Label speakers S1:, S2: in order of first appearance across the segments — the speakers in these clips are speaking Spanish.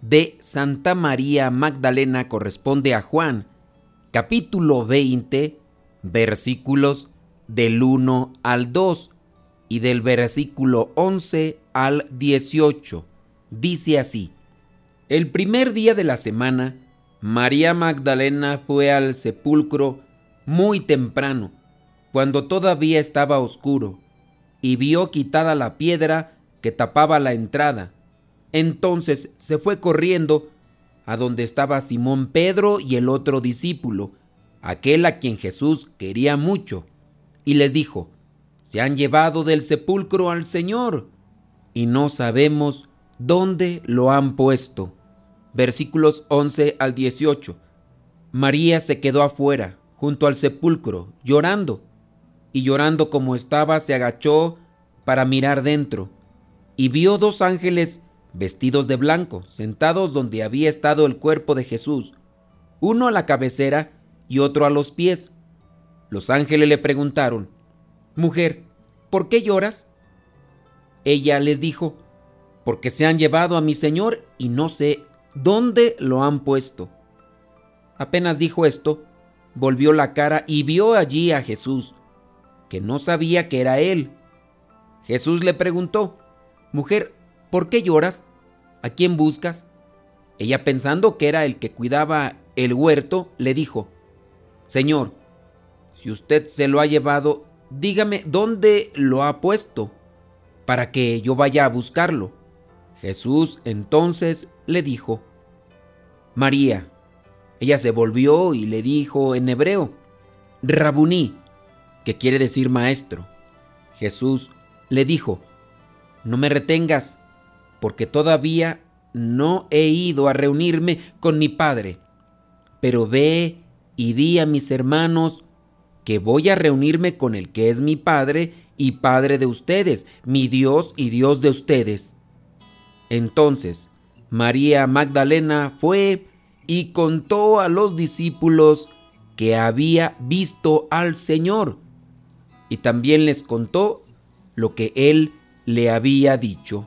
S1: de Santa María Magdalena corresponde a Juan, capítulo 20, versículos del 1 al 2 y del versículo 11 al 18. Dice así, el primer día de la semana, María Magdalena fue al sepulcro muy temprano, cuando todavía estaba oscuro, y vio quitada la piedra que tapaba la entrada entonces se fue corriendo a donde estaba Simón Pedro y el otro discípulo, aquel a quien Jesús quería mucho, y les dijo, se han llevado del sepulcro al Señor, y no sabemos dónde lo han puesto. Versículos 11 al 18. María se quedó afuera, junto al sepulcro, llorando, y llorando como estaba, se agachó para mirar dentro, y vio dos ángeles vestidos de blanco, sentados donde había estado el cuerpo de Jesús, uno a la cabecera y otro a los pies. Los ángeles le preguntaron, Mujer, ¿por qué lloras? Ella les dijo, Porque se han llevado a mi Señor y no sé dónde lo han puesto. Apenas dijo esto, volvió la cara y vio allí a Jesús, que no sabía que era él. Jesús le preguntó, Mujer, ¿por qué lloras? ¿A quién buscas? Ella pensando que era el que cuidaba el huerto, le dijo, Señor, si usted se lo ha llevado, dígame dónde lo ha puesto, para que yo vaya a buscarlo. Jesús entonces le dijo, María. Ella se volvió y le dijo en hebreo, Rabuní, que quiere decir maestro. Jesús le dijo, No me retengas, porque todavía no he ido a reunirme con mi Padre. Pero ve y di a mis hermanos que voy a reunirme con el que es mi Padre y Padre de ustedes, mi Dios y Dios de ustedes. Entonces María Magdalena fue y contó a los discípulos que había visto al Señor, y también les contó lo que él le había dicho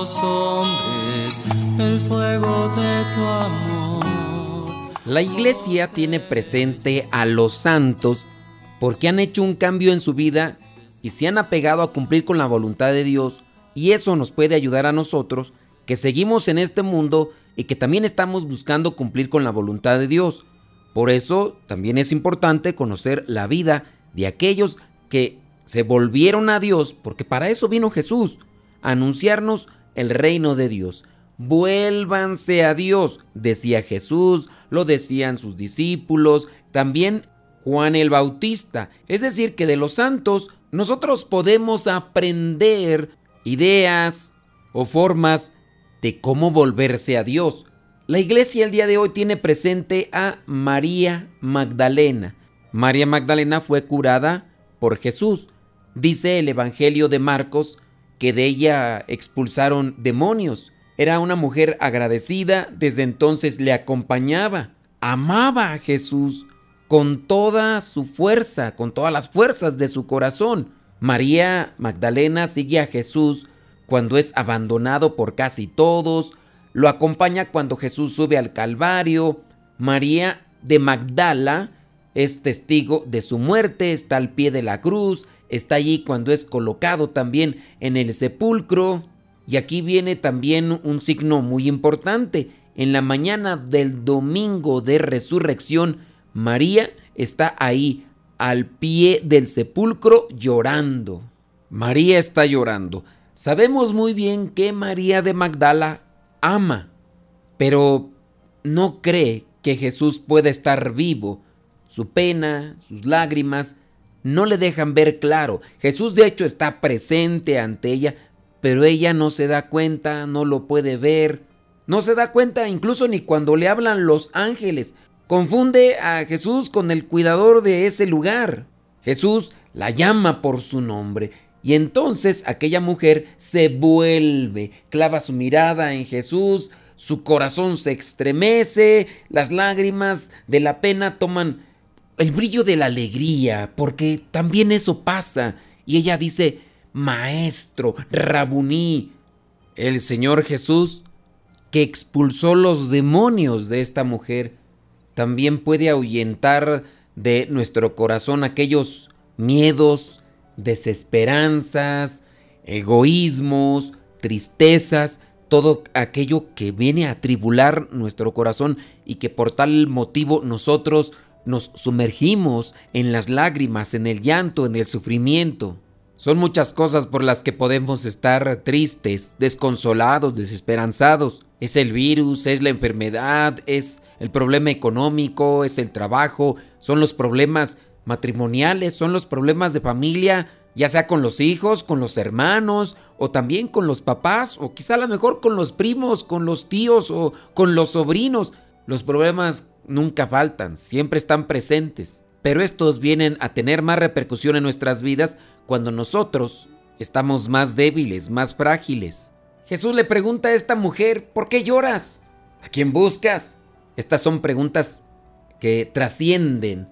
S2: hombres el fuego de tu amor.
S1: La iglesia tiene presente a los santos porque han hecho un cambio en su vida y se han apegado a cumplir con la voluntad de Dios y eso nos puede ayudar a nosotros que seguimos en este mundo y que también estamos buscando cumplir con la voluntad de Dios. Por eso también es importante conocer la vida de aquellos que se volvieron a Dios, porque para eso vino Jesús anunciarnos el reino de Dios. Vuélvanse a Dios, decía Jesús, lo decían sus discípulos, también Juan el Bautista. Es decir, que de los santos nosotros podemos aprender ideas o formas de cómo volverse a Dios. La iglesia el día de hoy tiene presente a María Magdalena. María Magdalena fue curada por Jesús. Dice el Evangelio de Marcos que de ella expulsaron demonios. Era una mujer agradecida, desde entonces le acompañaba, amaba a Jesús con toda su fuerza, con todas las fuerzas de su corazón. María Magdalena sigue a Jesús cuando es abandonado por casi todos, lo acompaña cuando Jesús sube al Calvario. María de Magdala es testigo de su muerte, está al pie de la cruz, está allí cuando es colocado también en el sepulcro. Y aquí viene también un signo muy importante. En la mañana del domingo de resurrección, María está ahí al pie del sepulcro llorando. María está llorando. Sabemos muy bien que María de Magdala ama, pero no cree que Jesús pueda estar vivo. Su pena, sus lágrimas, no le dejan ver claro. Jesús de hecho está presente ante ella, pero ella no se da cuenta, no lo puede ver. No se da cuenta incluso ni cuando le hablan los ángeles. Confunde a Jesús con el cuidador de ese lugar. Jesús la llama por su nombre y entonces aquella mujer se vuelve, clava su mirada en Jesús, su corazón se estremece, las lágrimas de la pena toman el brillo de la alegría, porque también eso pasa. Y ella dice, Maestro, Rabuní, el Señor Jesús, que expulsó los demonios de esta mujer, también puede ahuyentar de nuestro corazón aquellos miedos, desesperanzas, egoísmos, tristezas, todo aquello que viene a tribular nuestro corazón y que por tal motivo nosotros nos sumergimos en las lágrimas, en el llanto, en el sufrimiento. Son muchas cosas por las que podemos estar tristes, desconsolados, desesperanzados. Es el virus, es la enfermedad, es el problema económico, es el trabajo, son los problemas matrimoniales, son los problemas de familia, ya sea con los hijos, con los hermanos, o también con los papás, o quizá a lo mejor con los primos, con los tíos o con los sobrinos. Los problemas nunca faltan, siempre están presentes, pero estos vienen a tener más repercusión en nuestras vidas cuando nosotros estamos más débiles, más frágiles. Jesús le pregunta a esta mujer, ¿por qué lloras? ¿A quién buscas? Estas son preguntas que trascienden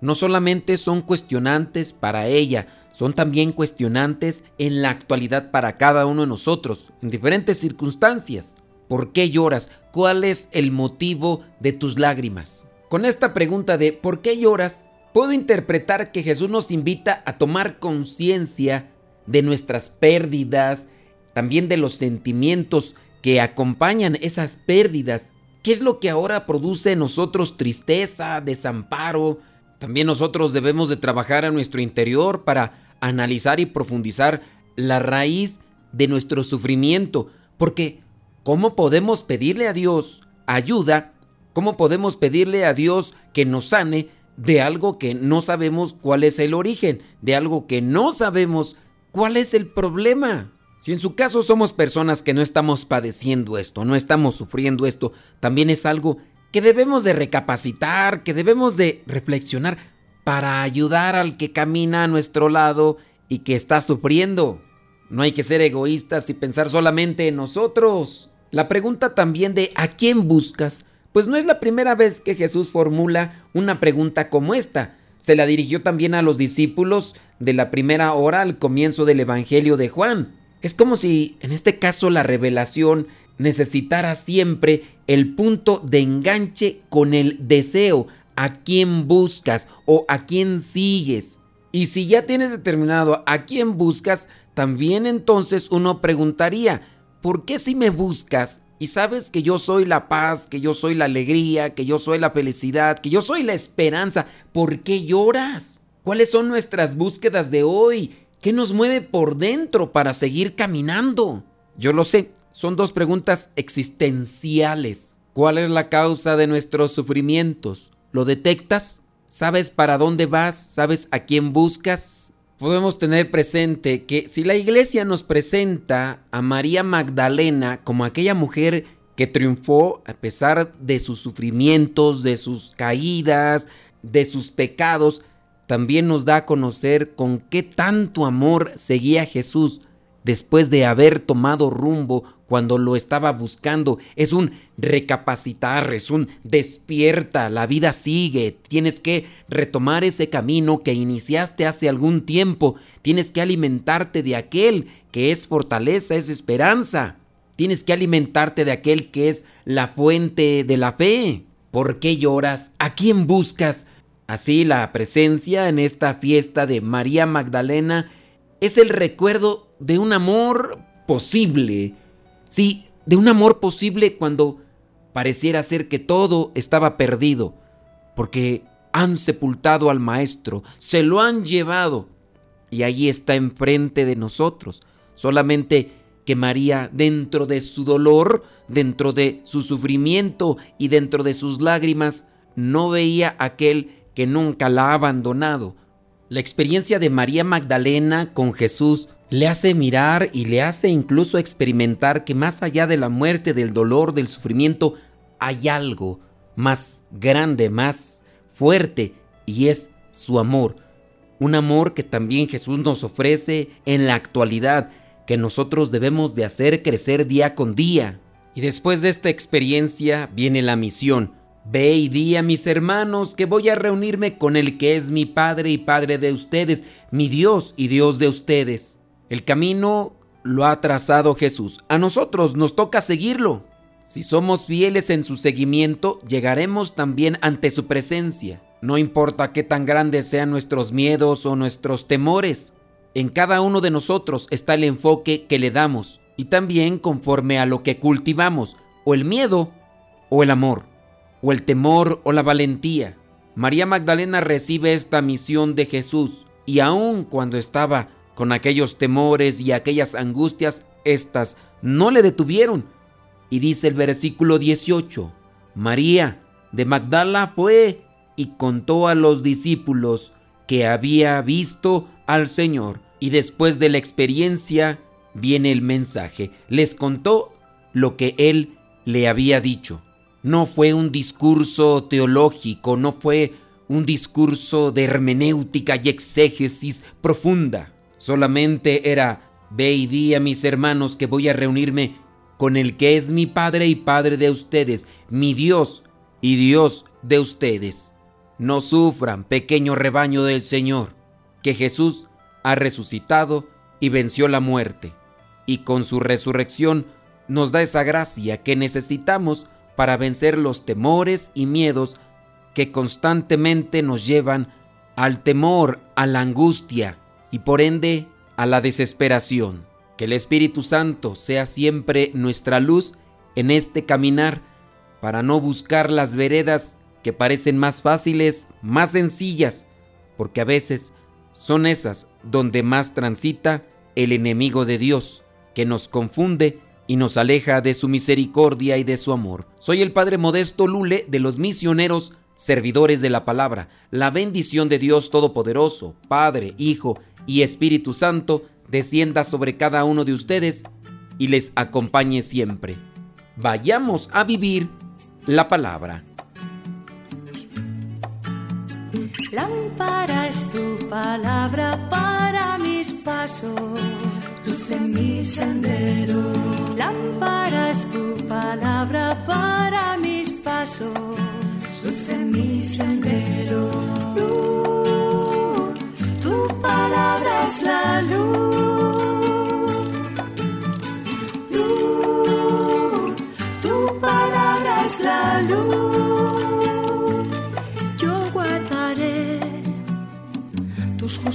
S1: no solamente son cuestionantes para ella, son también cuestionantes en la actualidad para cada uno de nosotros, en diferentes circunstancias. ¿Por qué lloras? ¿Cuál es el motivo de tus lágrimas? Con esta pregunta de ¿por qué lloras? Puedo interpretar que Jesús nos invita a tomar conciencia de nuestras pérdidas, también de los sentimientos que acompañan esas pérdidas. ¿Qué es lo que ahora produce en nosotros tristeza, desamparo, también nosotros debemos de trabajar a nuestro interior para analizar y profundizar la raíz de nuestro sufrimiento, porque ¿cómo podemos pedirle a Dios ayuda? ¿Cómo podemos pedirle a Dios que nos sane de algo que no sabemos cuál es el origen, de algo que no sabemos cuál es el problema? Si en su caso somos personas que no estamos padeciendo esto, no estamos sufriendo esto, también es algo que debemos de recapacitar, que debemos de reflexionar para ayudar al que camina a nuestro lado y que está sufriendo. No hay que ser egoístas y pensar solamente en nosotros. La pregunta también de ¿a quién buscas? Pues no es la primera vez que Jesús formula una pregunta como esta. Se la dirigió también a los discípulos de la primera hora al comienzo del Evangelio de Juan. Es como si en este caso la revelación necesitara siempre el punto de enganche con el deseo, a quién buscas o a quién sigues. Y si ya tienes determinado a quién buscas, también entonces uno preguntaría, ¿por qué si me buscas y sabes que yo soy la paz, que yo soy la alegría, que yo soy la felicidad, que yo soy la esperanza, ¿por qué lloras? ¿Cuáles son nuestras búsquedas de hoy? ¿Qué nos mueve por dentro para seguir caminando? Yo lo sé, son dos preguntas existenciales. ¿Cuál es la causa de nuestros sufrimientos? ¿Lo detectas? ¿Sabes para dónde vas? ¿Sabes a quién buscas? Podemos tener presente que si la iglesia nos presenta a María Magdalena como aquella mujer que triunfó a pesar de sus sufrimientos, de sus caídas, de sus pecados, también nos da a conocer con qué tanto amor seguía Jesús después de haber tomado rumbo cuando lo estaba buscando. Es un recapacitar, es un despierta, la vida sigue. Tienes que retomar ese camino que iniciaste hace algún tiempo. Tienes que alimentarte de aquel que es fortaleza, es esperanza. Tienes que alimentarte de aquel que es la fuente de la fe. ¿Por qué lloras? ¿A quién buscas? Así la presencia en esta fiesta de María Magdalena es el recuerdo de un amor posible. Sí, de un amor posible cuando pareciera ser que todo estaba perdido, porque han sepultado al Maestro, se lo han llevado, y allí está enfrente de nosotros. Solamente que María, dentro de su dolor, dentro de su sufrimiento y dentro de sus lágrimas, no veía aquel que nunca la ha abandonado. La experiencia de María Magdalena con Jesús le hace mirar y le hace incluso experimentar que más allá de la muerte, del dolor, del sufrimiento, hay algo más grande, más fuerte, y es su amor. Un amor que también Jesús nos ofrece en la actualidad, que nosotros debemos de hacer crecer día con día. Y después de esta experiencia viene la misión. Ve y di a mis hermanos que voy a reunirme con el que es mi Padre y Padre de ustedes, mi Dios y Dios de ustedes. El camino lo ha trazado Jesús. A nosotros nos toca seguirlo. Si somos fieles en su seguimiento, llegaremos también ante su presencia. No importa qué tan grandes sean nuestros miedos o nuestros temores. En cada uno de nosotros está el enfoque que le damos y también conforme a lo que cultivamos, o el miedo o el amor, o el temor o la valentía. María Magdalena recibe esta misión de Jesús y aun cuando estaba con aquellos temores y aquellas angustias, éstas no le detuvieron. Y dice el versículo 18, María de Magdala fue y contó a los discípulos que había visto al Señor. Y después de la experiencia viene el mensaje. Les contó lo que él le había dicho. No fue un discurso teológico, no fue un discurso de hermenéutica y exégesis profunda. Solamente era, ve y di a mis hermanos que voy a reunirme con el que es mi Padre y Padre de ustedes, mi Dios y Dios de ustedes. No sufran, pequeño rebaño del Señor, que Jesús ha resucitado y venció la muerte, y con su resurrección nos da esa gracia que necesitamos para vencer los temores y miedos que constantemente nos llevan al temor, a la angustia, y por ende a la desesperación. Que el Espíritu Santo sea siempre nuestra luz en este caminar para no buscar las veredas que parecen más fáciles, más sencillas, porque a veces son esas donde más transita el enemigo de Dios, que nos confunde y nos aleja de su misericordia y de su amor. Soy el Padre Modesto Lule de los misioneros servidores de la palabra. La bendición de Dios Todopoderoso, Padre, Hijo y Espíritu Santo, descienda sobre cada uno de ustedes y les acompañe siempre. Vayamos a vivir la palabra.
S3: Lámpara es tu palabra para mis pasos, luz en mi sendero. Lámpara es tu palabra para mis pasos luz en mi sendero.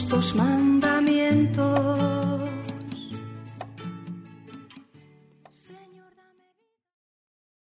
S3: postman.